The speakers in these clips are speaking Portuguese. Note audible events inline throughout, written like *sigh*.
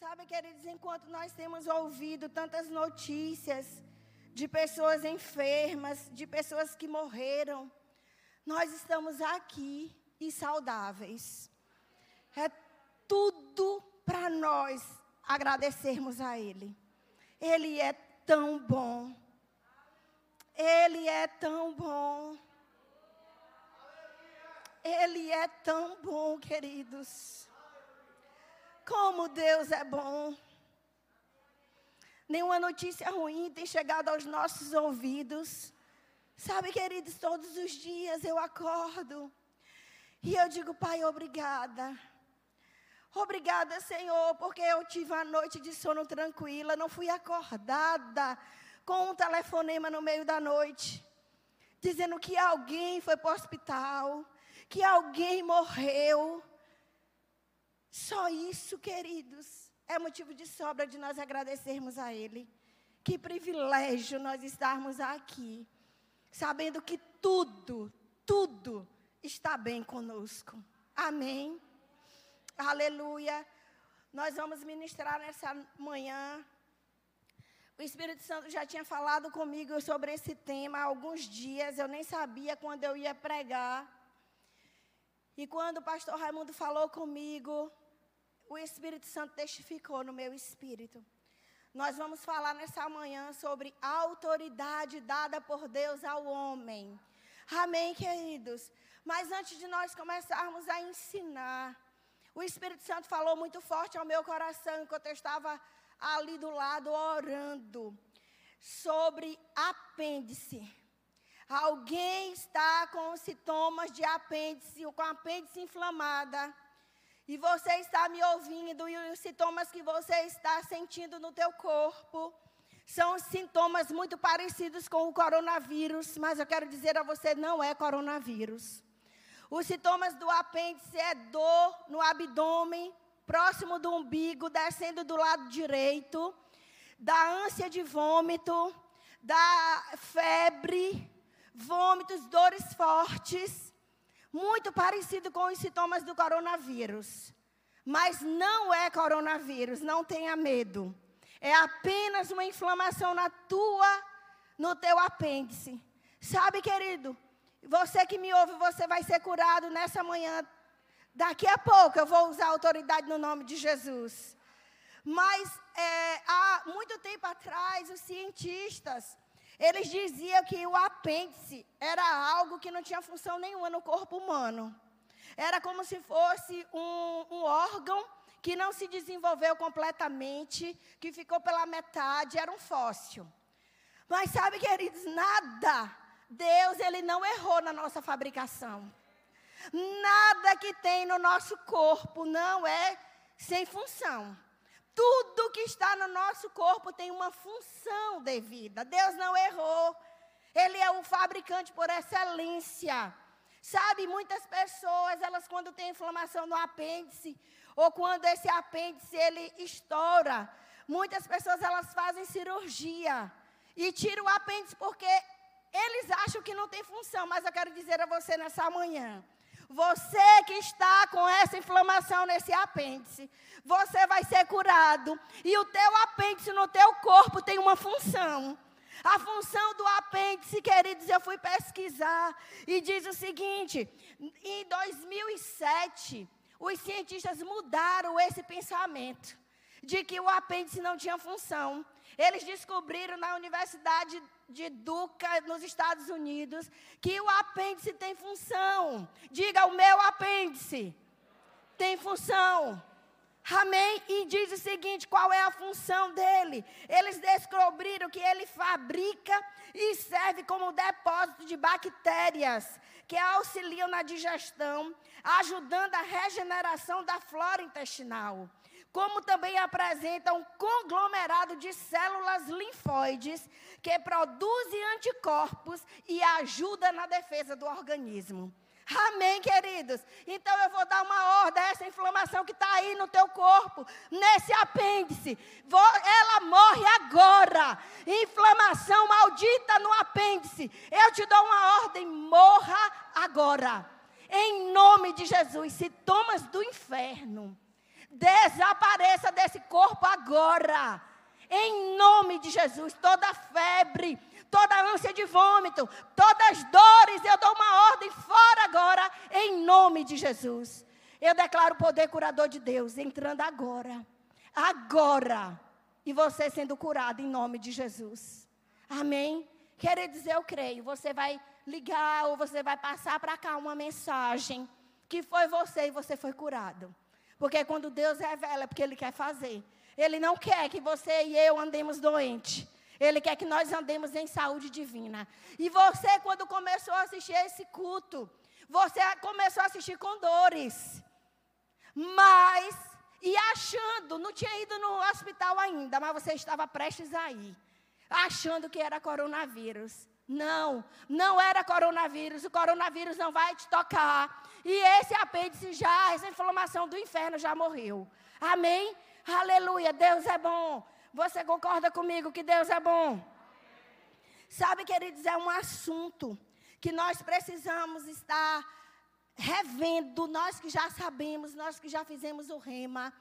Sabe, queridos, enquanto nós temos ouvido tantas notícias de pessoas enfermas, de pessoas que morreram, nós estamos aqui e saudáveis. É tudo para nós agradecermos a Ele. Ele é tão bom. Ele é tão bom. Ele é tão bom, queridos. Como Deus é bom. Nenhuma notícia ruim tem chegado aos nossos ouvidos. Sabe, queridos, todos os dias eu acordo e eu digo, Pai, obrigada. Obrigada, Senhor, porque eu tive uma noite de sono tranquila, não fui acordada com um telefonema no meio da noite, dizendo que alguém foi para o hospital, que alguém morreu. Só isso, queridos, é motivo de sobra de nós agradecermos a Ele. Que privilégio nós estarmos aqui, sabendo que tudo, tudo está bem conosco. Amém. Aleluia. Nós vamos ministrar nessa manhã. O Espírito Santo já tinha falado comigo sobre esse tema há alguns dias. Eu nem sabia quando eu ia pregar. E quando o pastor Raimundo falou comigo, o Espírito Santo testificou no meu espírito. Nós vamos falar nessa manhã sobre a autoridade dada por Deus ao homem. Amém, queridos? Mas antes de nós começarmos a ensinar, o Espírito Santo falou muito forte ao meu coração enquanto eu estava ali do lado orando sobre apêndice. Alguém está com sintomas de apêndice, com apêndice inflamada. E você está me ouvindo e os sintomas que você está sentindo no teu corpo são sintomas muito parecidos com o coronavírus, mas eu quero dizer a você, não é coronavírus. Os sintomas do apêndice é dor no abdômen, próximo do umbigo, descendo do lado direito, da ânsia de vômito, da febre, vômitos, dores fortes, muito parecido com os sintomas do coronavírus. Mas não é coronavírus, não tenha medo. É apenas uma inflamação na tua, no teu apêndice. Sabe, querido, você que me ouve, você vai ser curado nessa manhã. Daqui a pouco eu vou usar autoridade no nome de Jesus. Mas é, há muito tempo atrás, os cientistas, eles diziam que o apêndice era algo que não tinha função nenhuma no corpo humano. Era como se fosse um, um órgão que não se desenvolveu completamente, que ficou pela metade, era um fóssil. Mas sabe, queridos, nada Deus, ele não errou na nossa fabricação. Nada que tem no nosso corpo não é sem função. Tudo que está no nosso corpo tem uma função devida. Deus não errou. Ele é o fabricante por excelência. Sabe, muitas pessoas, elas quando têm inflamação no apêndice, ou quando esse apêndice ele estoura, muitas pessoas elas fazem cirurgia e tiram o apêndice porque eles acham que não tem função, mas eu quero dizer a você nessa manhã. Você que está com essa inflamação nesse apêndice, você vai ser curado. E o teu apêndice no teu corpo tem uma função. A função do apêndice, queridos, eu fui pesquisar e diz o seguinte: em 2007, os cientistas mudaram esse pensamento de que o apêndice não tinha função. Eles descobriram na Universidade de Duca, nos Estados Unidos, que o apêndice tem função. Diga, o meu apêndice tem função. Amém? E diz o seguinte: qual é a função dele? Eles descobriram que ele fabrica e serve como depósito de bactérias que auxiliam na digestão, ajudando a regeneração da flora intestinal como também apresenta um conglomerado de células linfóides que produzem anticorpos e ajuda na defesa do organismo. Amém, queridos? Então eu vou dar uma ordem a essa inflamação que está aí no teu corpo, nesse apêndice. Vou, ela morre agora. Inflamação maldita no apêndice. Eu te dou uma ordem: morra agora. Em nome de Jesus. Sintomas do inferno Desapareça desse corpo agora. Em nome de Jesus, toda febre, toda ânsia de vômito, todas as dores, eu dou uma ordem fora agora, em nome de Jesus. Eu declaro o poder curador de Deus entrando agora. Agora. E você sendo curado em nome de Jesus. Amém? Queridos, eu creio. Você vai ligar ou você vai passar para cá uma mensagem que foi você e você foi curado. Porque quando Deus revela, é porque Ele quer fazer. Ele não quer que você e eu andemos doentes. Ele quer que nós andemos em saúde divina. E você, quando começou a assistir esse culto, você começou a assistir com dores. Mas, e achando, não tinha ido no hospital ainda, mas você estava prestes a ir. Achando que era coronavírus. Não, não era coronavírus. O coronavírus não vai te tocar. E esse apêndice já, essa inflamação do inferno já morreu. Amém? Aleluia. Deus é bom. Você concorda comigo que Deus é bom? Sabe, queridos, é um assunto que nós precisamos estar revendo, nós que já sabemos, nós que já fizemos o rema.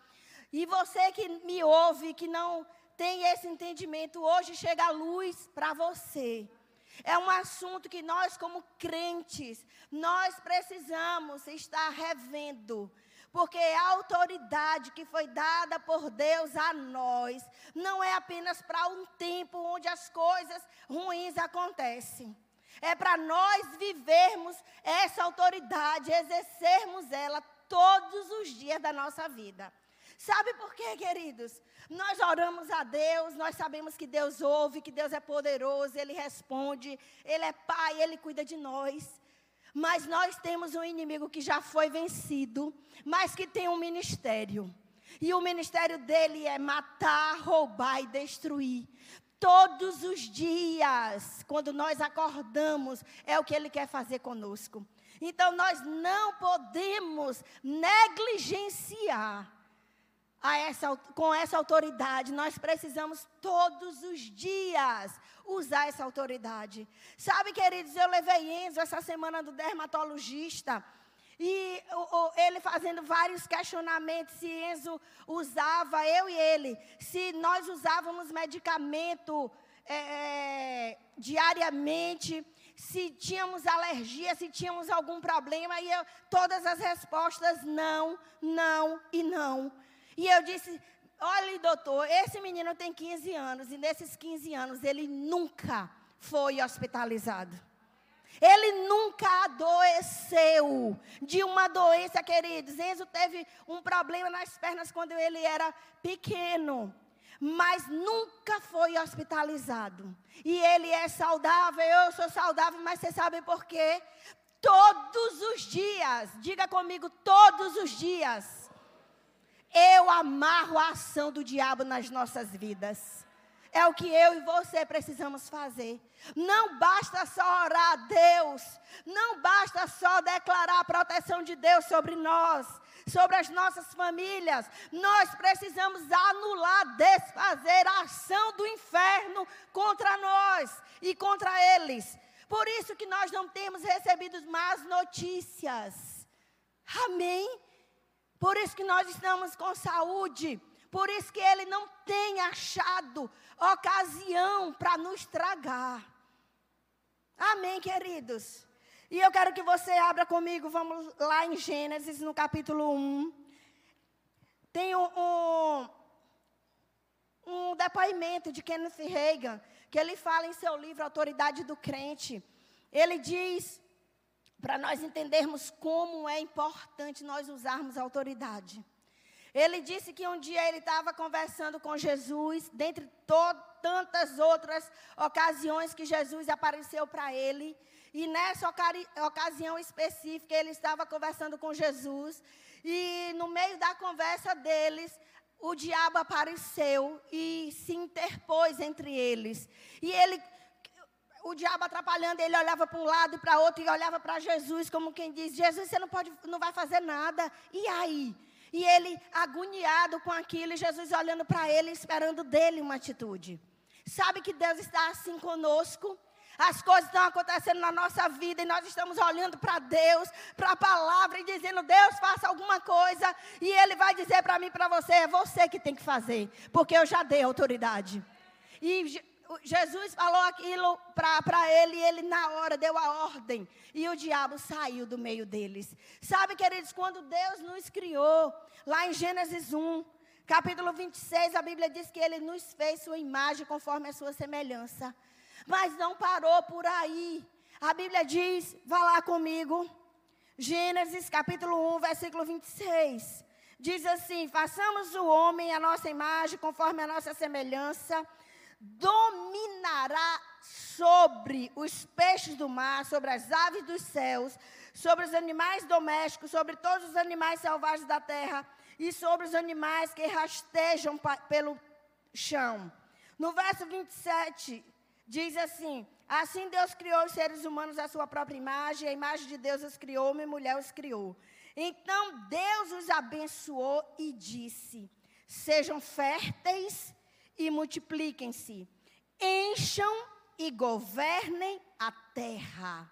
E você que me ouve, que não tem esse entendimento, hoje chega a luz para você. É um assunto que nós, como crentes, nós precisamos estar revendo. Porque a autoridade que foi dada por Deus a nós não é apenas para um tempo onde as coisas ruins acontecem. É para nós vivermos essa autoridade, exercermos ela todos os dias da nossa vida. Sabe por quê, queridos? Nós oramos a Deus, nós sabemos que Deus ouve, que Deus é poderoso, Ele responde, Ele é Pai, Ele cuida de nós. Mas nós temos um inimigo que já foi vencido, mas que tem um ministério. E o ministério dele é matar, roubar e destruir. Todos os dias, quando nós acordamos, é o que ele quer fazer conosco. Então nós não podemos negligenciar essa, com essa autoridade. Nós precisamos todos os dias usar essa autoridade. Sabe, queridos, eu levei Enzo essa semana do dermatologista. E o, o, ele fazendo vários questionamentos se Enzo usava, eu e ele, se nós usávamos medicamento é, é diariamente, se tínhamos alergia, se tínhamos algum problema, e eu, todas as respostas não, não e não. E eu disse: olha, doutor, esse menino tem 15 anos, e nesses 15 anos ele nunca foi hospitalizado. Ele nunca adoeceu de uma doença, queridos. Enzo teve um problema nas pernas quando ele era pequeno, mas nunca foi hospitalizado. E ele é saudável, eu sou saudável, mas você sabe por quê? Todos os dias, diga comigo, todos os dias eu amarro a ação do diabo nas nossas vidas. É o que eu e você precisamos fazer. Não basta só orar a Deus, não basta só declarar a proteção de Deus sobre nós, sobre as nossas famílias. Nós precisamos anular, desfazer a ação do inferno contra nós e contra eles. Por isso que nós não temos recebido más notícias. Amém? Por isso que nós estamos com saúde. Por isso que ele não tem achado ocasião para nos tragar. Amém, queridos? E eu quero que você abra comigo, vamos lá em Gênesis, no capítulo 1. Tem um, um, um depoimento de Kenneth Reagan, que ele fala em seu livro Autoridade do Crente. Ele diz para nós entendermos como é importante nós usarmos a autoridade. Ele disse que um dia ele estava conversando com Jesus, dentre tantas outras ocasiões que Jesus apareceu para ele. E nessa ocasião específica, ele estava conversando com Jesus. E no meio da conversa deles, o diabo apareceu e se interpôs entre eles. E ele o diabo atrapalhando, ele olhava para um lado e para outro e olhava para Jesus como quem diz: Jesus, você não pode, não vai fazer nada. E aí? E ele agoniado com aquilo, e Jesus olhando para ele, esperando dele uma atitude. Sabe que Deus está assim conosco? As coisas estão acontecendo na nossa vida e nós estamos olhando para Deus, para a palavra e dizendo: Deus, faça alguma coisa. E Ele vai dizer para mim, para você: é você que tem que fazer, porque eu já dei autoridade. E Jesus falou aquilo para ele e ele na hora deu a ordem. E o diabo saiu do meio deles. Sabe, queridos, quando Deus nos criou, lá em Gênesis 1, capítulo 26, a Bíblia diz que ele nos fez sua imagem conforme a sua semelhança. Mas não parou por aí. A Bíblia diz, vá lá comigo, Gênesis capítulo 1, versículo 26. Diz assim: Façamos o homem a nossa imagem, conforme a nossa semelhança dominará sobre os peixes do mar, sobre as aves dos céus, sobre os animais domésticos, sobre todos os animais selvagens da terra e sobre os animais que rastejam pelo chão. No verso 27, diz assim: Assim Deus criou os seres humanos à sua própria imagem, a imagem de Deus os criou, homem e mulher os criou. Então Deus os abençoou e disse: Sejam férteis e multipliquem-se, encham e governem a terra.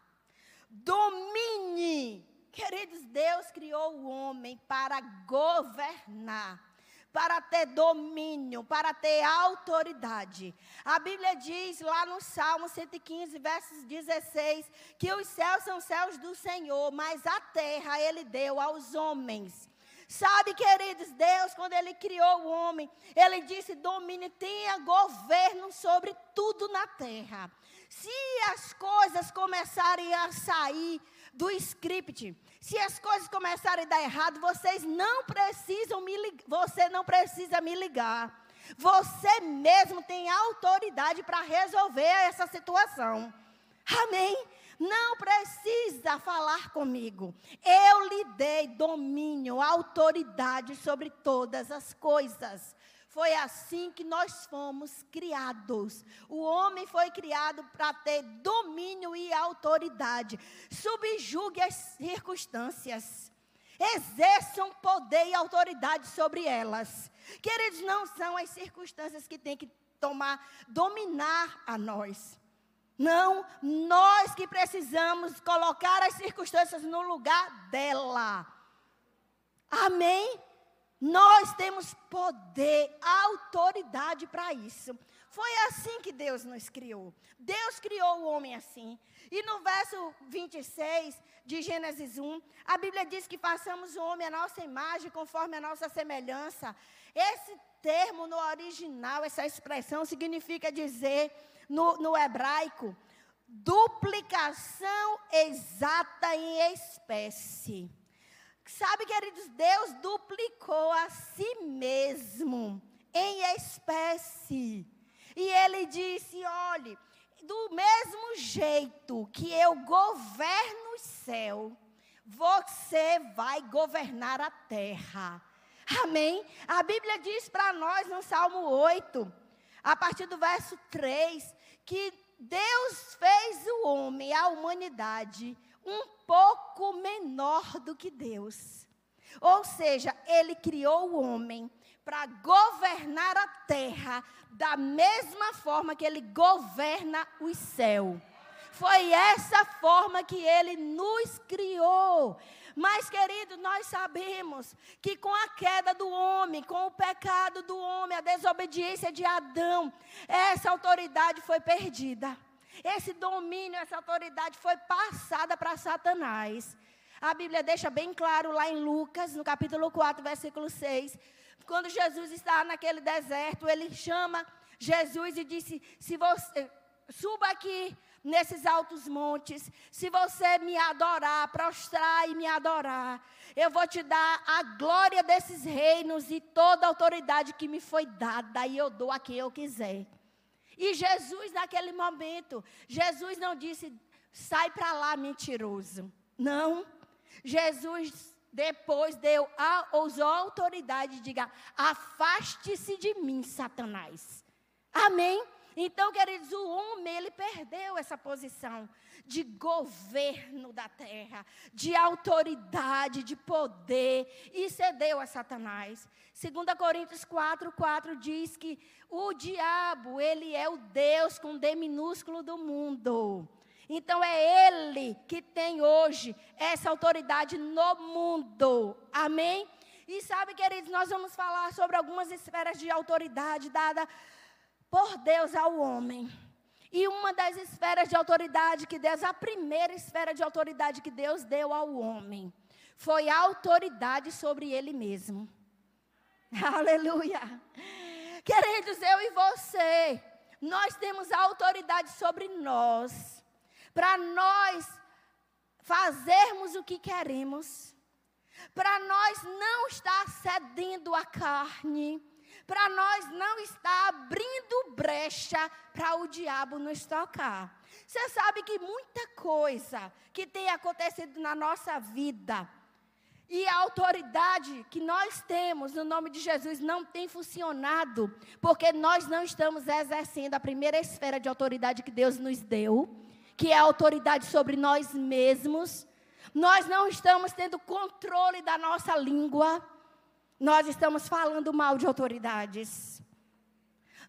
Domine. Queridos, Deus criou o homem para governar, para ter domínio, para ter autoridade. A Bíblia diz lá no Salmo 115, versos 16, que os céus são céus do Senhor, mas a terra ele deu aos homens. Sabe, queridos, Deus, quando Ele criou o homem, Ele disse: domine, tenha governo sobre tudo na terra. Se as coisas começarem a sair do script, se as coisas começarem a dar errado, vocês não precisam me você não precisa me ligar. Você mesmo tem autoridade para resolver essa situação. Amém? Não precisa falar comigo. Eu lhe dei domínio, autoridade sobre todas as coisas. Foi assim que nós fomos criados. O homem foi criado para ter domínio e autoridade. Subjugue as circunstâncias. Exerçam poder e autoridade sobre elas. Queridos, não são as circunstâncias que têm que tomar, dominar a nós. Não, nós que precisamos colocar as circunstâncias no lugar dela. Amém? Nós temos poder, autoridade para isso. Foi assim que Deus nos criou. Deus criou o homem assim. E no verso 26 de Gênesis 1, a Bíblia diz que façamos o homem a nossa imagem, conforme a nossa semelhança. Esse termo no original, essa expressão, significa dizer no, no hebraico, duplicação exata em espécie. Sabe, queridos, Deus duplicou a si mesmo em espécie. E ele disse: olhe, do mesmo jeito que eu governo o céu, você vai governar a terra. Amém? A Bíblia diz para nós no Salmo 8 a partir do verso 3, que Deus fez o homem, a humanidade, um pouco menor do que Deus. Ou seja, ele criou o homem para governar a terra da mesma forma que ele governa o céu. Foi essa forma que ele nos criou. Mas, querido, nós sabemos que com a queda do homem, com o pecado do homem, a desobediência de Adão, essa autoridade foi perdida. Esse domínio, essa autoridade foi passada para Satanás. A Bíblia deixa bem claro lá em Lucas, no capítulo 4, versículo 6. Quando Jesus está naquele deserto, ele chama Jesus e disse: Se você suba aqui nesses altos montes, se você me adorar, prostrar e me adorar, eu vou te dar a glória desses reinos e toda a autoridade que me foi dada, e eu dou a quem eu quiser. E Jesus, naquele momento, Jesus não disse, sai para lá, mentiroso. Não. Jesus depois deu a, usou a autoridade diga: afaste-se de mim, Satanás. Amém? Então, queridos, o homem, ele perdeu essa posição de governo da terra, de autoridade, de poder, e cedeu a Satanás. 2 Coríntios 4, 4 diz que o diabo, ele é o Deus com D minúsculo do mundo. Então é ele que tem hoje essa autoridade no mundo. Amém? E sabe, queridos, nós vamos falar sobre algumas esferas de autoridade dada por Deus ao homem. E uma das esferas de autoridade que Deus, a primeira esfera de autoridade que Deus deu ao homem, foi a autoridade sobre ele mesmo. *laughs* Aleluia. Queridos, eu e você, nós temos a autoridade sobre nós, para nós fazermos o que queremos, para nós não estar cedendo à carne, para nós não estar abrindo brecha para o diabo nos tocar. Você sabe que muita coisa que tem acontecido na nossa vida e a autoridade que nós temos no nome de Jesus não tem funcionado, porque nós não estamos exercendo a primeira esfera de autoridade que Deus nos deu, que é a autoridade sobre nós mesmos. Nós não estamos tendo controle da nossa língua. Nós estamos falando mal de autoridades.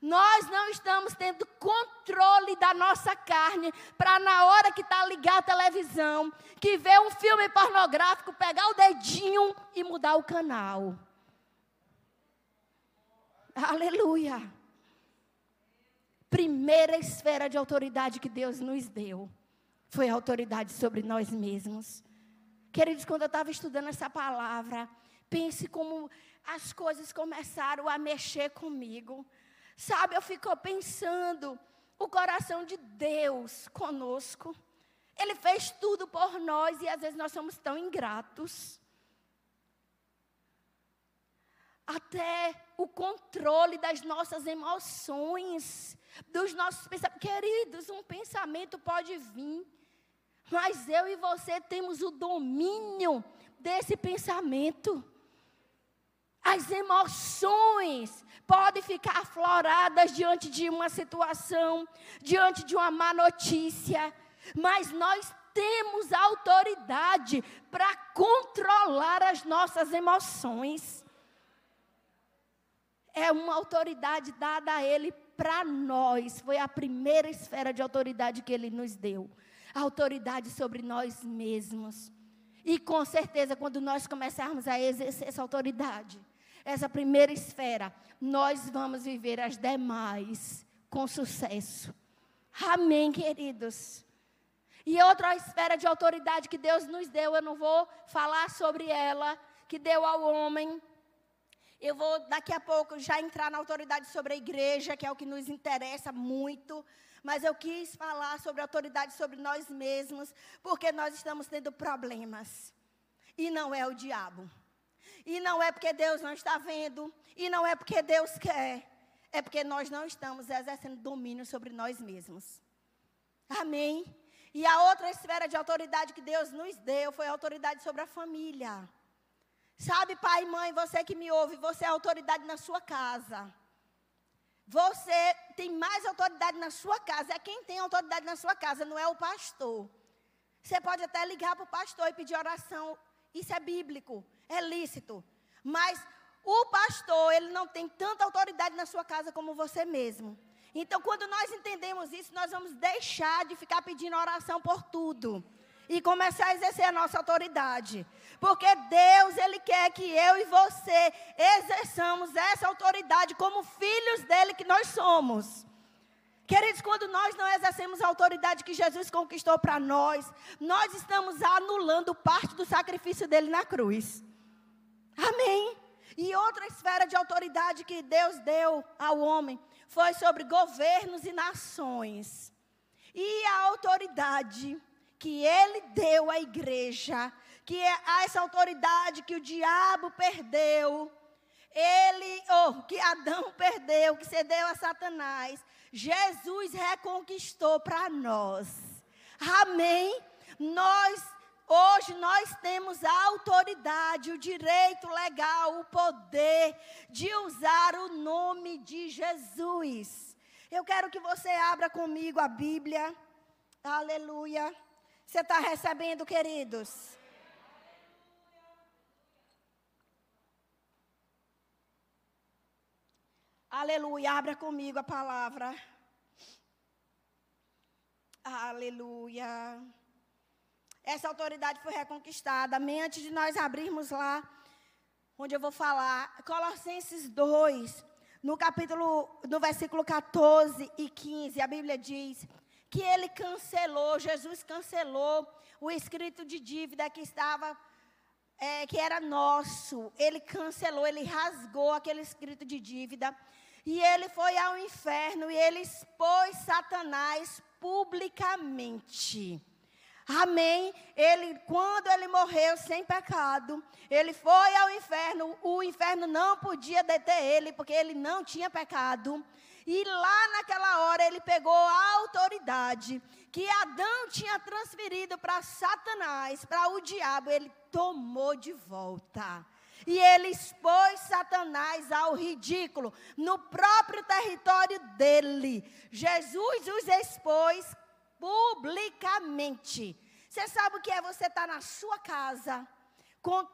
Nós não estamos tendo controle da nossa carne para na hora que está ligada a televisão, que vê um filme pornográfico, pegar o dedinho e mudar o canal. Aleluia. Primeira esfera de autoridade que Deus nos deu foi a autoridade sobre nós mesmos. Queridos, quando eu estava estudando essa palavra, Pense como as coisas começaram a mexer comigo. Sabe, eu fico pensando o coração de Deus conosco. Ele fez tudo por nós e às vezes nós somos tão ingratos. Até o controle das nossas emoções, dos nossos pensamentos. Queridos, um pensamento pode vir, mas eu e você temos o domínio desse pensamento. As emoções podem ficar afloradas diante de uma situação, diante de uma má notícia, mas nós temos autoridade para controlar as nossas emoções. É uma autoridade dada a Ele para nós. Foi a primeira esfera de autoridade que Ele nos deu. Autoridade sobre nós mesmos. E com certeza, quando nós começarmos a exercer essa autoridade, essa primeira esfera, nós vamos viver as demais com sucesso. Amém, queridos. E outra esfera de autoridade que Deus nos deu, eu não vou falar sobre ela, que deu ao homem. Eu vou daqui a pouco já entrar na autoridade sobre a igreja, que é o que nos interessa muito. Mas eu quis falar sobre autoridade sobre nós mesmos, porque nós estamos tendo problemas. E não é o diabo. E não é porque Deus não está vendo. E não é porque Deus quer. É porque nós não estamos exercendo domínio sobre nós mesmos. Amém? E a outra esfera de autoridade que Deus nos deu foi a autoridade sobre a família. Sabe, pai e mãe, você que me ouve, você é autoridade na sua casa. Você tem mais autoridade na sua casa. É quem tem autoridade na sua casa, não é o pastor. Você pode até ligar para o pastor e pedir oração. Isso é bíblico é lícito. Mas o pastor, ele não tem tanta autoridade na sua casa como você mesmo. Então, quando nós entendemos isso, nós vamos deixar de ficar pedindo oração por tudo e começar a exercer a nossa autoridade. Porque Deus, Ele quer que eu e você exerçamos essa autoridade como filhos dele que nós somos. Queridos, quando nós não exercemos a autoridade que Jesus conquistou para nós, nós estamos anulando parte do sacrifício dele na cruz. Amém. E outra esfera de autoridade que Deus deu ao homem foi sobre governos e nações. E a autoridade que ele deu à igreja, que é essa autoridade que o diabo perdeu, ele, ou oh, que Adão perdeu, que cedeu a Satanás, Jesus reconquistou para nós. Amém? Nós Hoje nós temos a autoridade, o direito legal, o poder de usar o nome de Jesus. Eu quero que você abra comigo a Bíblia. Aleluia. Você está recebendo, queridos? Aleluia. Abra comigo a palavra. Aleluia. Essa autoridade foi reconquistada. Amém? Antes de nós abrirmos lá, onde eu vou falar, Colossenses 2, no capítulo, no versículo 14 e 15, a Bíblia diz que ele cancelou, Jesus cancelou o escrito de dívida que estava, é, que era nosso. Ele cancelou, ele rasgou aquele escrito de dívida. E ele foi ao inferno e ele expôs Satanás publicamente. Amém. Ele, quando ele morreu sem pecado, ele foi ao inferno. O inferno não podia deter ele, porque ele não tinha pecado. E lá naquela hora ele pegou a autoridade que Adão tinha transferido para Satanás, para o diabo, ele tomou de volta. E ele expôs Satanás ao ridículo no próprio território dele. Jesus os expôs publicamente. Você sabe o que é você estar tá na sua casa com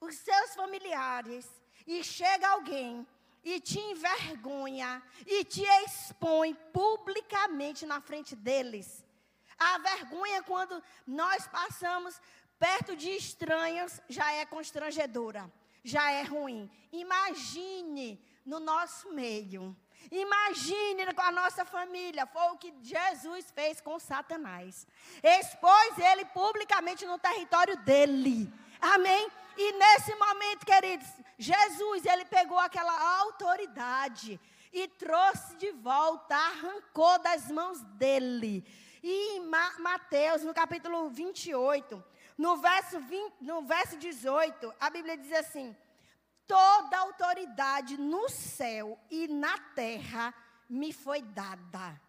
os seus familiares e chega alguém e te envergonha e te expõe publicamente na frente deles. A vergonha quando nós passamos perto de estranhos já é constrangedora, já é ruim. Imagine no nosso meio. Imagine com a nossa família. Foi o que Jesus fez com Satanás. Expôs ele publicamente no território dele. Amém? E nesse momento, queridos, Jesus, ele pegou aquela autoridade e trouxe de volta, arrancou das mãos dele. E em Mateus, no capítulo 28, no verso, 20, no verso 18, a Bíblia diz assim: Toda autoridade no céu e na terra me foi dada.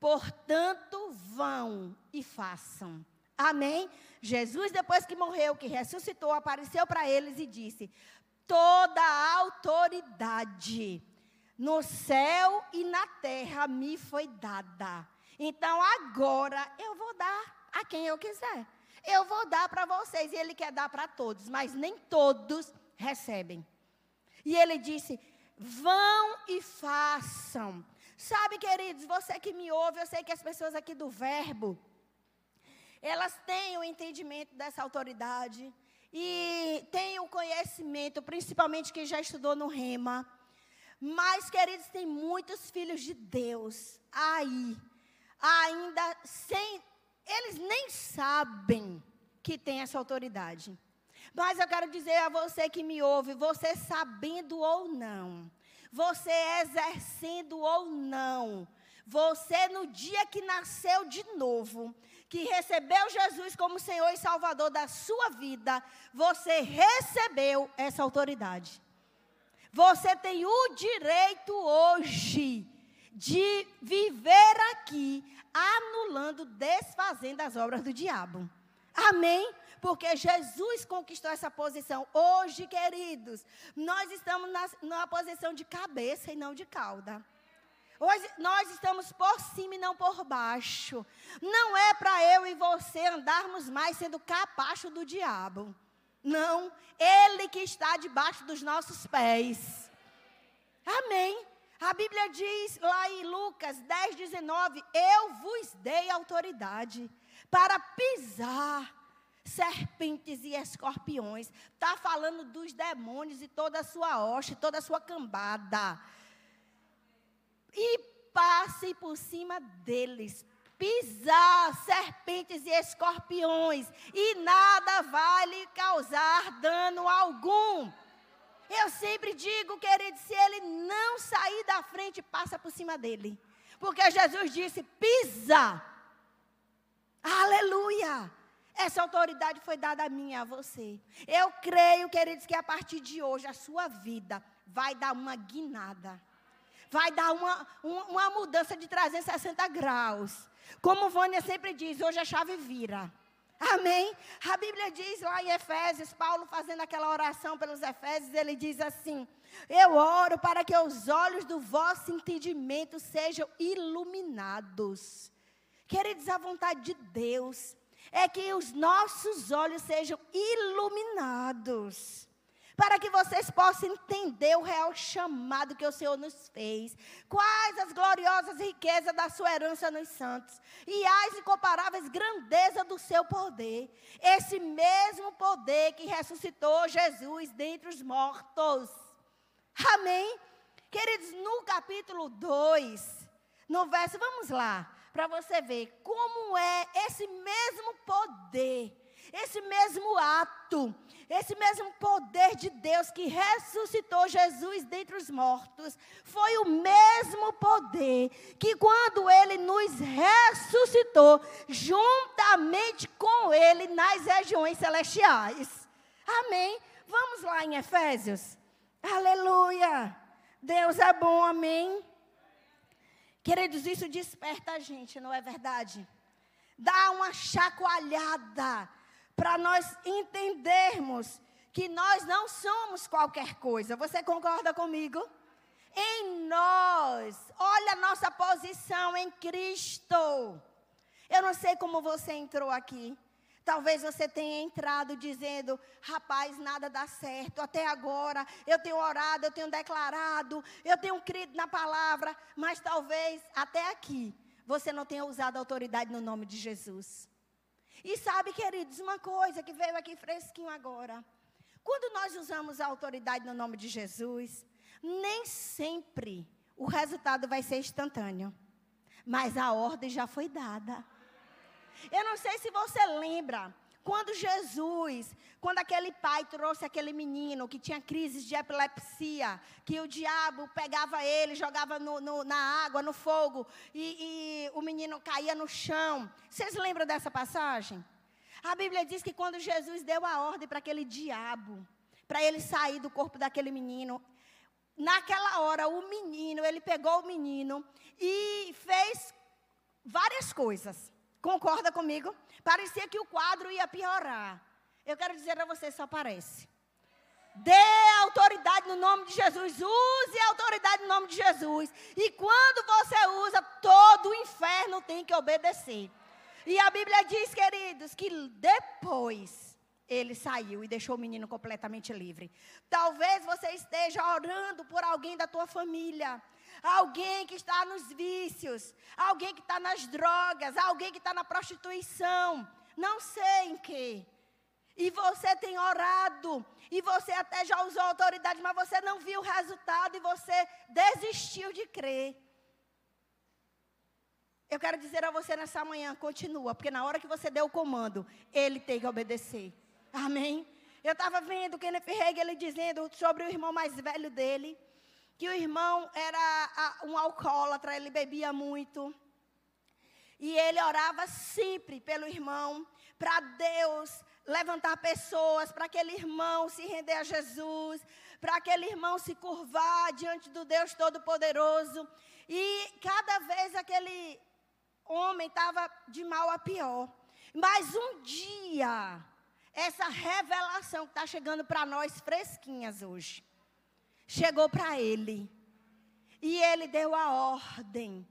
Portanto, vão e façam. Amém? Jesus, depois que morreu, que ressuscitou, apareceu para eles e disse: Toda autoridade no céu e na terra me foi dada. Então agora eu vou dar a quem eu quiser. Eu vou dar para vocês. E ele quer dar para todos, mas nem todos recebem. E ele disse: vão e façam. Sabe, queridos, você que me ouve, eu sei que as pessoas aqui do Verbo, elas têm o entendimento dessa autoridade e têm o conhecimento, principalmente quem já estudou no Rema. Mas, queridos, tem muitos filhos de Deus aí, ainda sem. Eles nem sabem que tem essa autoridade. Mas eu quero dizer a você que me ouve, você sabendo ou não, você exercendo ou não, você no dia que nasceu de novo, que recebeu Jesus como Senhor e Salvador da sua vida, você recebeu essa autoridade. Você tem o direito hoje de viver aqui, anulando, desfazendo as obras do diabo. Amém? Porque Jesus conquistou essa posição. Hoje, queridos, nós estamos na, posição de cabeça e não de cauda. Hoje nós estamos por cima e não por baixo. Não é para eu e você andarmos mais sendo capacho do diabo. Não, ele que está debaixo dos nossos pés. Amém. A Bíblia diz lá em Lucas 10, 19: Eu vos dei autoridade para pisar serpentes e escorpiões. Está falando dos demônios e toda a sua hoste, toda a sua cambada. E passe por cima deles. Pisar serpentes e escorpiões, e nada vai lhe causar dano algum. Eu sempre digo, querido, se ele não sair da frente, passa por cima dele. Porque Jesus disse: pisa. Aleluia. Essa autoridade foi dada a mim e a você. Eu creio, queridos, que a partir de hoje a sua vida vai dar uma guinada. Vai dar uma, uma, uma mudança de 360 graus. Como Vânia sempre diz, hoje a chave vira. Amém? A Bíblia diz lá em Efésios, Paulo fazendo aquela oração pelos Efésios, ele diz assim: Eu oro para que os olhos do vosso entendimento sejam iluminados. Queridos, a vontade de Deus é que os nossos olhos sejam iluminados para que vocês possam entender o real chamado que o Senhor nos fez. Quais as gloriosas riquezas da sua herança nos santos e as incomparáveis grandezas do seu poder. Esse mesmo poder que ressuscitou Jesus dentre os mortos. Amém? Queridos, no capítulo 2, no verso, vamos lá, para você ver como é esse mesmo poder esse mesmo ato, esse mesmo poder de Deus que ressuscitou Jesus dentre os mortos, foi o mesmo poder que quando ele nos ressuscitou, juntamente com ele nas regiões celestiais. Amém? Vamos lá em Efésios. Aleluia! Deus é bom, amém? Queridos, isso desperta a gente, não é verdade? Dá uma chacoalhada para nós entendermos que nós não somos qualquer coisa. Você concorda comigo? Em nós, olha a nossa posição em Cristo. Eu não sei como você entrou aqui. Talvez você tenha entrado dizendo: rapaz, nada dá certo. Até agora eu tenho orado, eu tenho declarado, eu tenho crido na palavra. Mas talvez até aqui você não tenha usado a autoridade no nome de Jesus. E sabe, queridos, uma coisa que veio aqui fresquinho agora. Quando nós usamos a autoridade no nome de Jesus, nem sempre o resultado vai ser instantâneo. Mas a ordem já foi dada. Eu não sei se você lembra quando Jesus, quando aquele pai trouxe aquele menino que tinha crises de epilepsia, que o diabo pegava ele, jogava no, no, na água, no fogo, e, e o menino caía no chão. Vocês lembram dessa passagem? A Bíblia diz que quando Jesus deu a ordem para aquele diabo, para ele sair do corpo daquele menino, naquela hora o menino, ele pegou o menino e fez várias coisas. Concorda comigo? Parecia que o quadro ia piorar. Eu quero dizer a você, só parece. Dê autoridade no nome de Jesus. Use a autoridade no nome de Jesus. E quando você usa, todo o inferno tem que obedecer. E a Bíblia diz, queridos, que depois ele saiu e deixou o menino completamente livre. Talvez você esteja orando por alguém da tua família alguém que está nos vícios, alguém que está nas drogas, alguém que está na prostituição, não sei em que. E você tem orado, e você até já usou autoridade, mas você não viu o resultado e você desistiu de crer. Eu quero dizer a você nessa manhã, continua, porque na hora que você deu o comando, ele tem que obedecer. Amém? Eu estava vendo Kenneth Hagin, ele dizendo sobre o irmão mais velho dele que o irmão era um alcoólatra, ele bebia muito. E ele orava sempre pelo irmão, para Deus levantar pessoas, para aquele irmão se render a Jesus, para aquele irmão se curvar diante do Deus Todo-Poderoso. E cada vez aquele homem estava de mal a pior. Mas um dia, essa revelação que está chegando para nós fresquinhas hoje chegou para ele. E ele deu a ordem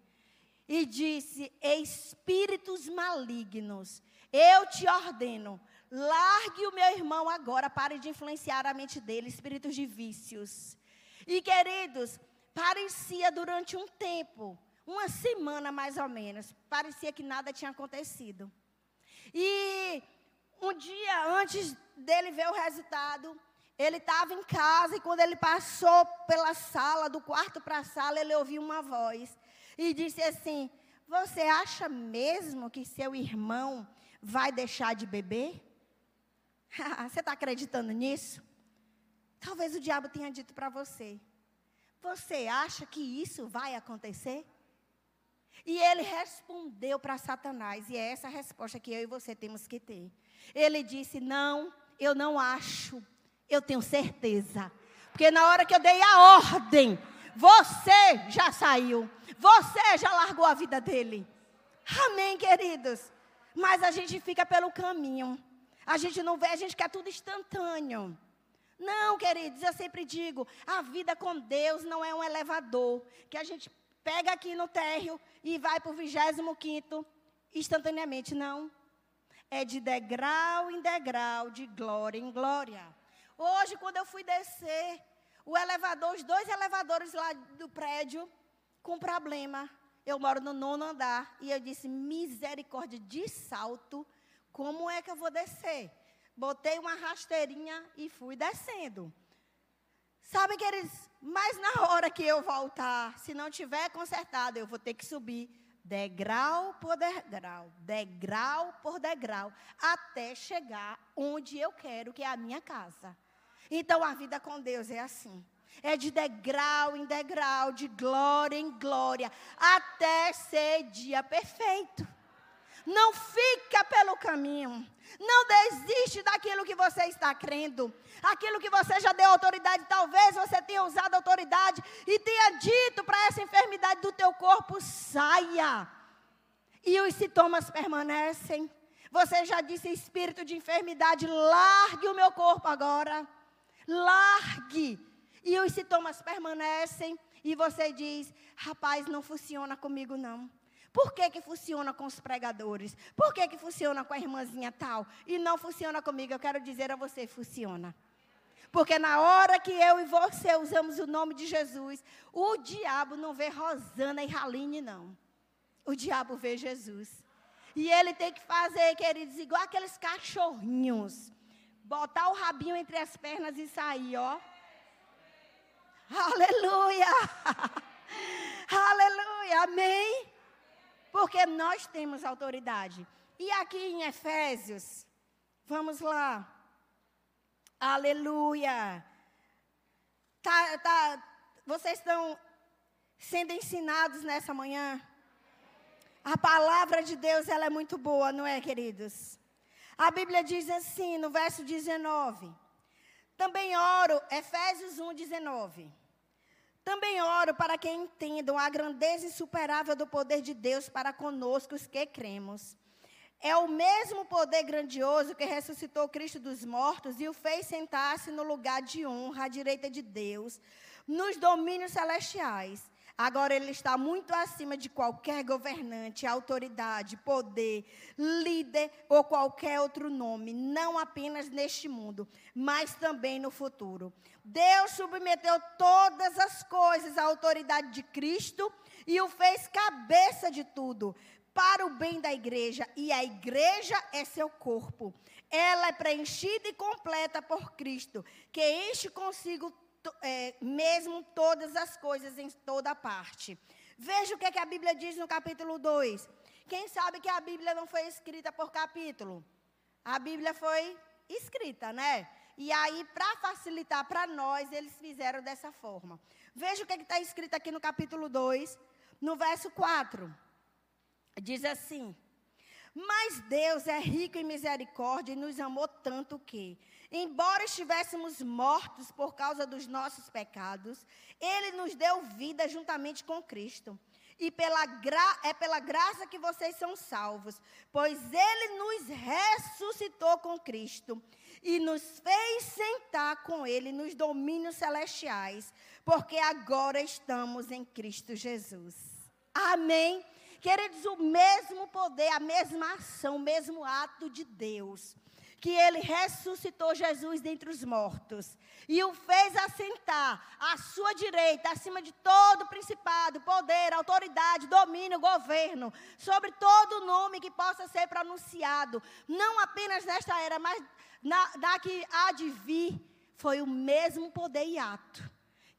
e disse: Espíritos malignos, eu te ordeno, largue o meu irmão agora, pare de influenciar a mente dele, espíritos de vícios. E queridos, parecia durante um tempo, uma semana mais ou menos, parecia que nada tinha acontecido. E um dia antes dele ver o resultado, ele estava em casa e quando ele passou pela sala, do quarto para a sala, ele ouviu uma voz e disse assim: Você acha mesmo que seu irmão vai deixar de beber? *laughs* você está acreditando nisso? Talvez o diabo tenha dito para você: Você acha que isso vai acontecer? E ele respondeu para Satanás, e é essa a resposta que eu e você temos que ter. Ele disse: Não, eu não acho. Eu tenho certeza. Porque na hora que eu dei a ordem, você já saiu. Você já largou a vida dele. Amém, queridos. mas a gente fica pelo caminho. A gente não vê, a gente quer tudo instantâneo. Não, queridos, eu sempre digo, a vida com Deus não é um elevador, que a gente pega aqui no térreo e vai para o 25 instantaneamente, não. É de degrau em degrau, de glória em glória. Hoje, quando eu fui descer, o elevador, os dois elevadores lá do prédio, com problema. Eu moro no nono andar. E eu disse, misericórdia de salto, como é que eu vou descer? Botei uma rasteirinha e fui descendo. Sabe, queridos, mas na hora que eu voltar, se não tiver consertado, eu vou ter que subir degrau por degrau, degrau por degrau, até chegar onde eu quero, que é a minha casa. Então a vida com Deus é assim. É de degrau em degrau, de glória em glória, até ser dia perfeito. Não fica pelo caminho. Não desiste daquilo que você está crendo. Aquilo que você já deu autoridade, talvez você tenha usado autoridade e tenha dito para essa enfermidade do teu corpo, saia. E os sintomas permanecem. Você já disse, espírito de enfermidade, largue o meu corpo agora. Largue. E os sintomas permanecem. E você diz, rapaz, não funciona comigo não. Por que, que funciona com os pregadores? Por que, que funciona com a irmãzinha tal? E não funciona comigo? Eu quero dizer a você, funciona. Porque na hora que eu e você usamos o nome de Jesus, o diabo não vê Rosana e Raline, não. O diabo vê Jesus. E ele tem que fazer, queridos, igual aqueles cachorrinhos. Botar o rabinho entre as pernas e sair, ó. Aleluia! *laughs* Aleluia! Amém? Porque nós temos autoridade. E aqui em Efésios, vamos lá. Aleluia. Tá, tá, vocês estão sendo ensinados nessa manhã? A palavra de Deus ela é muito boa, não é, queridos? A Bíblia diz assim, no verso 19. Também oro, Efésios 1, 19. Também oro para que entendam a grandeza insuperável do poder de Deus para conosco, os que cremos. É o mesmo poder grandioso que ressuscitou Cristo dos mortos e o fez sentar-se no lugar de honra à direita de Deus, nos domínios celestiais. Agora ele está muito acima de qualquer governante, autoridade, poder, líder ou qualquer outro nome, não apenas neste mundo, mas também no futuro. Deus submeteu todas as coisas à autoridade de Cristo e o fez cabeça de tudo, para o bem da igreja, e a igreja é seu corpo. Ela é preenchida e completa por Cristo, que enche consigo é, mesmo todas as coisas em toda parte. Veja o que, é que a Bíblia diz no capítulo 2. Quem sabe que a Bíblia não foi escrita por capítulo? A Bíblia foi escrita, né? E aí, para facilitar para nós, eles fizeram dessa forma. Veja o que é está escrito aqui no capítulo 2, no verso 4. Diz assim: Mas Deus é rico em misericórdia e nos amou tanto que, Embora estivéssemos mortos por causa dos nossos pecados, Ele nos deu vida juntamente com Cristo. E pela gra é pela graça que vocês são salvos, pois Ele nos ressuscitou com Cristo e nos fez sentar com Ele nos domínios celestiais, porque agora estamos em Cristo Jesus. Amém? Queridos, o mesmo poder, a mesma ação, o mesmo ato de Deus que ele ressuscitou Jesus dentre os mortos e o fez assentar à sua direita, acima de todo principado, poder, autoridade, domínio, governo, sobre todo nome que possa ser pronunciado, não apenas nesta era, mas na, na que há de vir, foi o mesmo poder e ato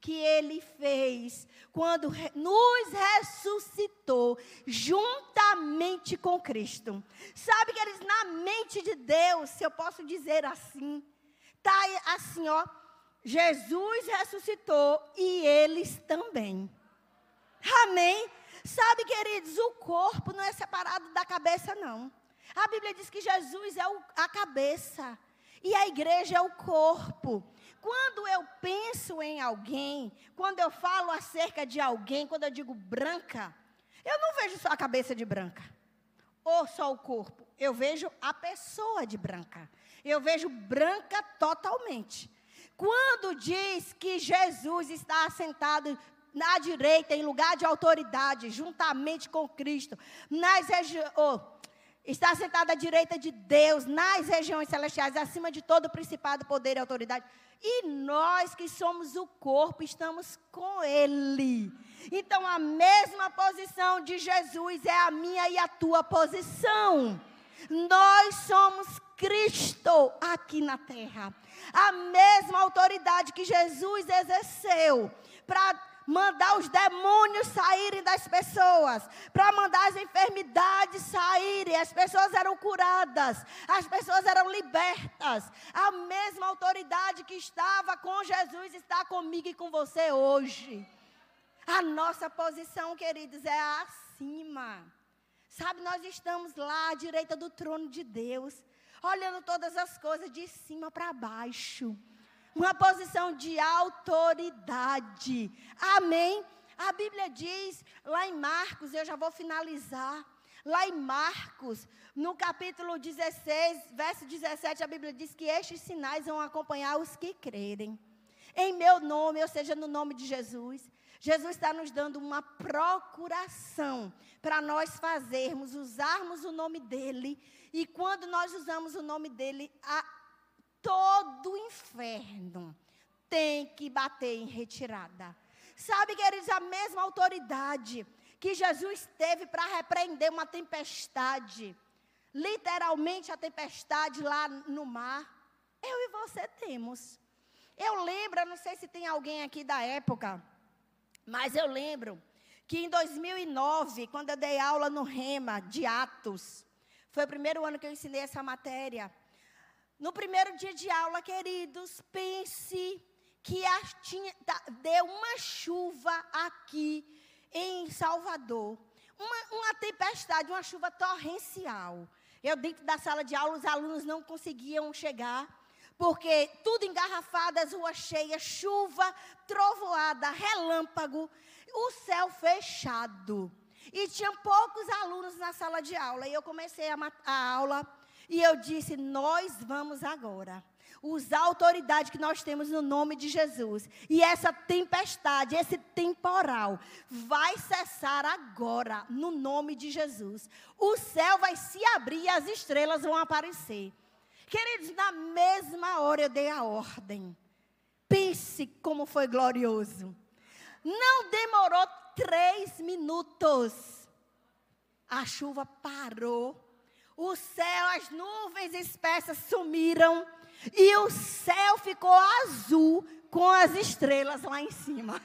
que ele fez quando nos ressuscitou juntamente com Cristo. Sabe que eles na mente de Deus, se eu posso dizer assim, tá assim, ó, Jesus ressuscitou e eles também. Amém. Sabe, queridos, o corpo não é separado da cabeça não. A Bíblia diz que Jesus é o, a cabeça e a igreja é o corpo. Quando eu penso em alguém, quando eu falo acerca de alguém, quando eu digo branca, eu não vejo só a cabeça de branca. ou só o corpo? Eu vejo a pessoa de branca. Eu vejo branca totalmente. Quando diz que Jesus está assentado na direita, em lugar de autoridade, juntamente com Cristo, nas regiões. Oh, está sentado à direita de Deus, nas regiões celestiais, acima de todo principado, poder e autoridade. E nós que somos o corpo, estamos com Ele. Então, a mesma posição de Jesus é a minha e a tua posição. Nós somos Cristo aqui na terra. A mesma autoridade que Jesus exerceu para mandar os demônios saírem das pessoas, para mandar as enfermidades as pessoas eram curadas, as pessoas eram libertas. A mesma autoridade que estava com Jesus está comigo e com você hoje. A nossa posição, queridos, é acima. Sabe, nós estamos lá à direita do trono de Deus, olhando todas as coisas de cima para baixo uma posição de autoridade. Amém? A Bíblia diz lá em Marcos, eu já vou finalizar. Lá em Marcos, no capítulo 16, verso 17, a Bíblia diz que estes sinais vão acompanhar os que crerem. Em meu nome, ou seja, no nome de Jesus. Jesus está nos dando uma procuração para nós fazermos, usarmos o nome dele. E quando nós usamos o nome dele, a todo inferno tem que bater em retirada. Sabe, queridos, a mesma autoridade que Jesus teve para repreender uma tempestade, literalmente a tempestade lá no mar, eu e você temos. Eu lembro, não sei se tem alguém aqui da época, mas eu lembro que em 2009, quando eu dei aula no Rema de Atos, foi o primeiro ano que eu ensinei essa matéria. No primeiro dia de aula, queridos, pense que tinha, deu uma chuva aqui em Salvador. Uma, uma tempestade, uma chuva torrencial. Eu, dentro da sala de aula, os alunos não conseguiam chegar, porque tudo engarrafado, as ruas cheias, chuva, trovoada, relâmpago, o céu fechado. E tinha poucos alunos na sala de aula. E eu comecei a, a aula e eu disse: Nós vamos agora usar a autoridade que nós temos no nome de Jesus. E essa tempestade, esse temporal, vai cessar agora, no nome de Jesus. O céu vai se abrir e as estrelas vão aparecer. Queridos, na mesma hora eu dei a ordem. Pense como foi glorioso. Não demorou três minutos. A chuva parou o céu, as nuvens espessas sumiram e o céu ficou azul com as estrelas lá em cima.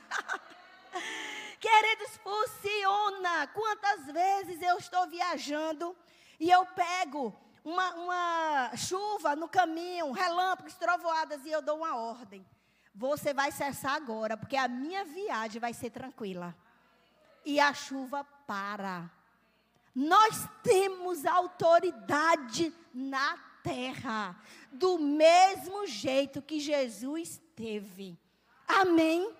*laughs* Queridos, funciona. Quantas vezes eu estou viajando e eu pego uma, uma chuva no caminho, relâmpagos, trovoadas, e eu dou uma ordem. Você vai cessar agora, porque a minha viagem vai ser tranquila. E a chuva para. Nós temos autoridade na terra, do mesmo jeito que Jesus teve. Amém?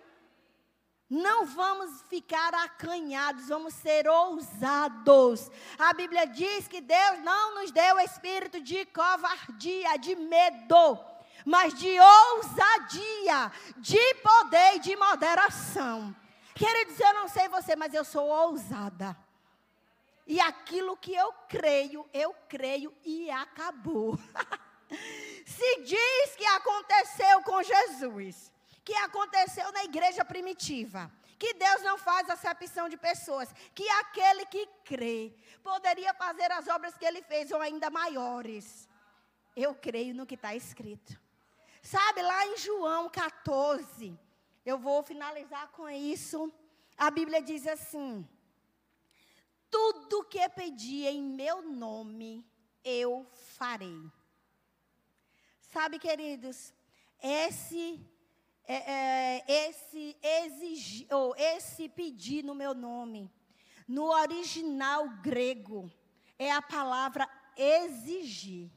Não vamos ficar acanhados, vamos ser ousados. A Bíblia diz que Deus não nos deu espírito de covardia, de medo, mas de ousadia, de poder e de moderação. Queridos, eu não sei você, mas eu sou ousada. E aquilo que eu creio, eu creio e acabou. *laughs* Se diz que aconteceu com Jesus, que aconteceu na igreja primitiva, que Deus não faz acepção de pessoas, que aquele que crê poderia fazer as obras que ele fez ou ainda maiores. Eu creio no que está escrito. Sabe, lá em João 14, eu vou finalizar com isso. A Bíblia diz assim: tudo que pedir em meu nome, eu farei. Sabe, queridos, esse, é, é, esse exigir, ou esse pedir no meu nome, no original grego, é a palavra exigir.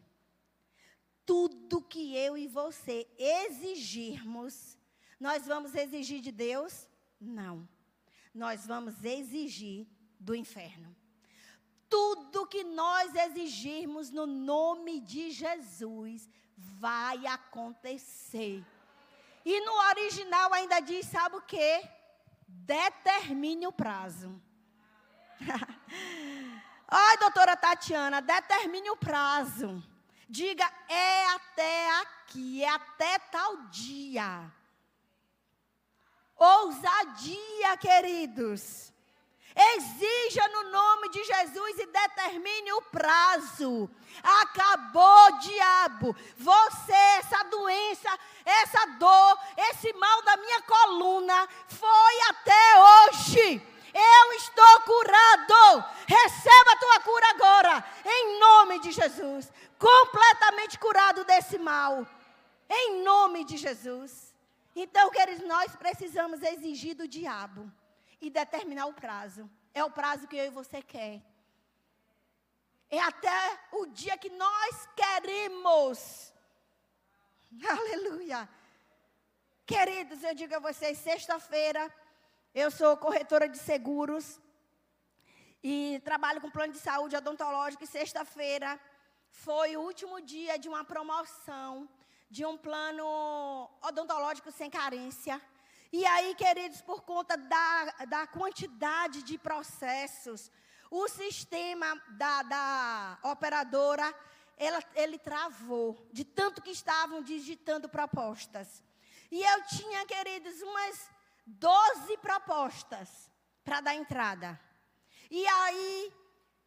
Tudo que eu e você exigirmos, nós vamos exigir de Deus? Não. Nós vamos exigir do inferno. tudo que nós exigirmos no nome de Jesus vai acontecer. E no original ainda diz, sabe o quê? Determine o prazo. *laughs* Ai, doutora Tatiana, determine o prazo. Diga, é até aqui, é até tal dia. Ousadia, queridos. Exija no nome de Jesus e determine o prazo. Acabou, diabo. Você, essa doença, essa dor, esse mal da minha coluna, foi até hoje. Eu estou curado. Receba a tua cura agora, em nome de Jesus. Completamente curado desse mal, em nome de Jesus. Então, queridos, nós precisamos exigir do diabo e determinar o prazo. É o prazo que eu e você quer. É até o dia que nós queremos. *laughs* Aleluia. Queridos, eu digo a vocês, sexta-feira, eu sou corretora de seguros e trabalho com plano de saúde odontológico. E sexta-feira foi o último dia de uma promoção de um plano odontológico sem carência. E aí, queridos, por conta da, da quantidade de processos, o sistema da, da operadora, ela, ele travou, de tanto que estavam digitando propostas. E eu tinha, queridos, umas 12 propostas para dar entrada. E aí,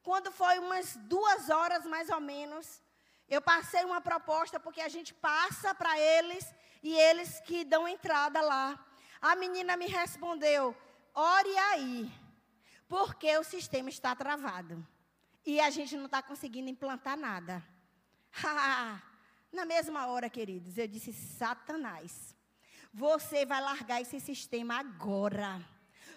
quando foi umas duas horas mais ou menos, eu passei uma proposta, porque a gente passa para eles e eles que dão entrada lá. A menina me respondeu: ore aí, porque o sistema está travado. E a gente não está conseguindo implantar nada. *laughs* Na mesma hora, queridos, eu disse: Satanás, você vai largar esse sistema agora.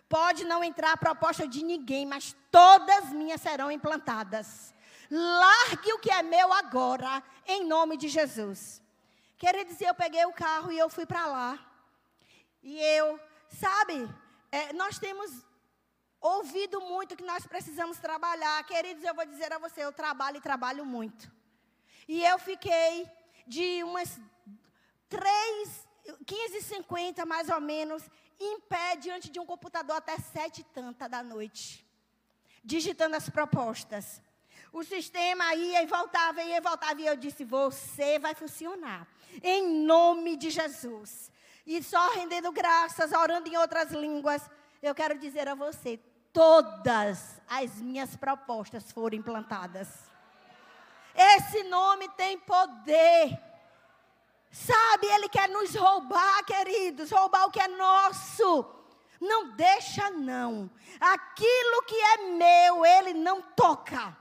Pode não entrar a proposta de ninguém, mas todas minhas serão implantadas. Largue o que é meu agora, em nome de Jesus. Queridos, eu peguei o carro e eu fui para lá. E eu, sabe, é, nós temos ouvido muito que nós precisamos trabalhar. Queridos, eu vou dizer a você, eu trabalho e trabalho muito. E eu fiquei de umas três, 15 50 mais ou menos, em pé diante de um computador até sete e tanta da noite, digitando as propostas. O sistema ia e voltava, ia e voltava, e eu disse: Você vai funcionar, em nome de Jesus e só rendendo graças, orando em outras línguas, eu quero dizer a você: todas as minhas propostas foram implantadas. Esse nome tem poder. Sabe, ele quer nos roubar, queridos, roubar o que é nosso. Não deixa não. Aquilo que é meu, ele não toca.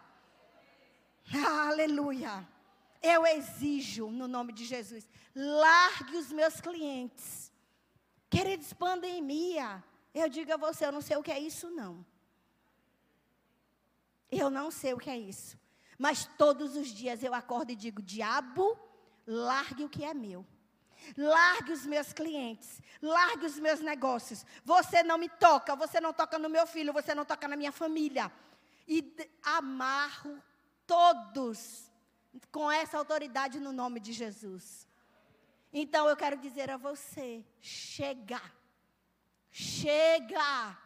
Aleluia. Eu exijo, no nome de Jesus, largue os meus clientes. Queridos, pandemia. Eu digo a você, eu não sei o que é isso, não. Eu não sei o que é isso. Mas todos os dias eu acordo e digo: diabo, largue o que é meu. Largue os meus clientes, largue os meus negócios. Você não me toca, você não toca no meu filho, você não toca na minha família. E amarro todos com essa autoridade no nome de Jesus. Então eu quero dizer a você: chega, chega.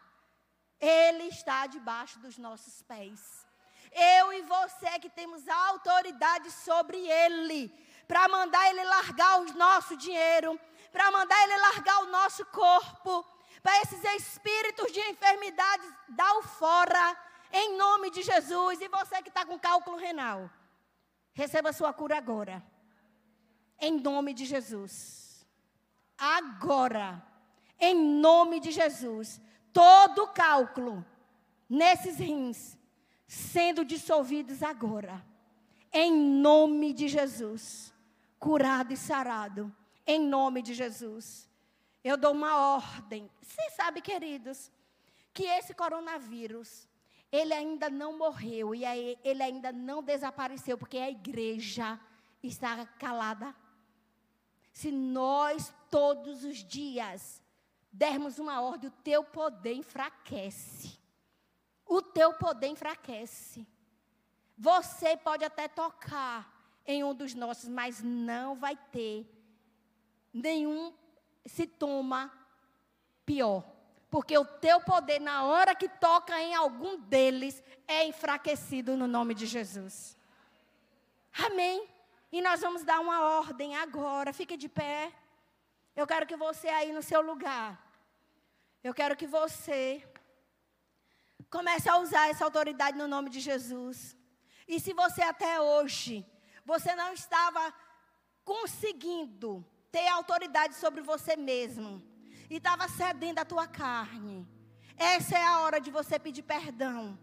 Ele está debaixo dos nossos pés. Eu e você que temos autoridade sobre ele, para mandar ele largar o nosso dinheiro, para mandar ele largar o nosso corpo, para esses espíritos de enfermidades, dá o fora, em nome de Jesus. E você que está com cálculo renal, Receba sua cura agora. Em nome de Jesus. Agora. Em nome de Jesus. Todo cálculo nesses rins sendo dissolvidos agora. Em nome de Jesus. Curado e sarado. Em nome de Jesus. Eu dou uma ordem. Você sabe, queridos, que esse coronavírus ele ainda não morreu e ele ainda não desapareceu, porque a igreja está calada. Se nós todos os dias dermos uma ordem, o teu poder enfraquece. O teu poder enfraquece. Você pode até tocar em um dos nossos, mas não vai ter nenhum sintoma pior. Porque o teu poder, na hora que toca em algum deles, é enfraquecido no nome de Jesus. Amém? E nós vamos dar uma ordem agora. Fique de pé. Eu quero que você aí no seu lugar. Eu quero que você comece a usar essa autoridade no nome de Jesus. E se você até hoje, você não estava conseguindo ter autoridade sobre você mesmo, e estava cedendo a tua carne, essa é a hora de você pedir perdão.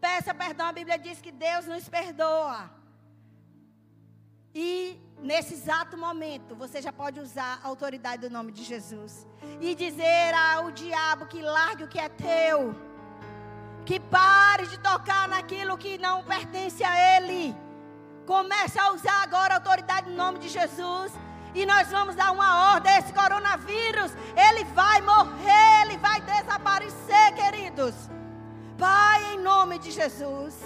Peça perdão, a Bíblia diz que Deus nos perdoa. E nesse exato momento, você já pode usar a autoridade do nome de Jesus e dizer ao diabo que largue o que é teu, que pare de tocar naquilo que não pertence a ele. Comece a usar agora a autoridade no nome de Jesus. E nós vamos dar uma ordem esse coronavírus. Ele vai morrer, ele vai desaparecer, queridos. Pai, em nome de Jesus.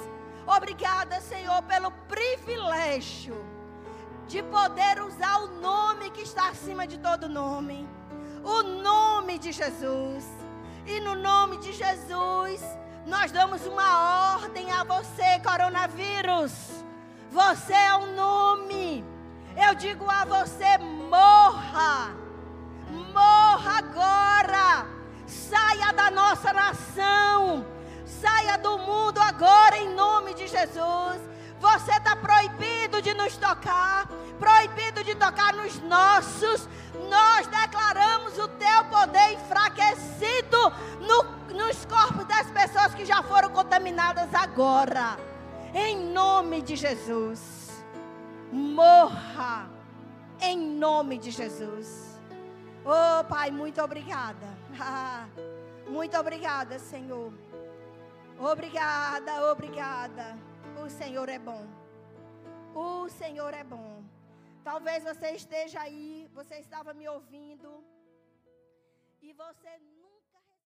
Obrigada, Senhor, pelo privilégio de poder usar o nome que está acima de todo nome o nome de Jesus. E no nome de Jesus, nós damos uma ordem a você, coronavírus. Você é o um nome. Eu digo a você: morra. Morra agora. Saia da nossa nação. Saia do mundo agora, em nome de Jesus. Você está proibido de nos tocar, proibido de tocar nos nossos. Nós declaramos o teu poder enfraquecido no, nos corpos das pessoas que já foram contaminadas agora. Em nome de Jesus. Morra. Em nome de Jesus. Oh, Pai, muito obrigada. *laughs* muito obrigada, Senhor. Obrigada, obrigada. O Senhor é bom. O Senhor é bom. Talvez você esteja aí, você estava me ouvindo e você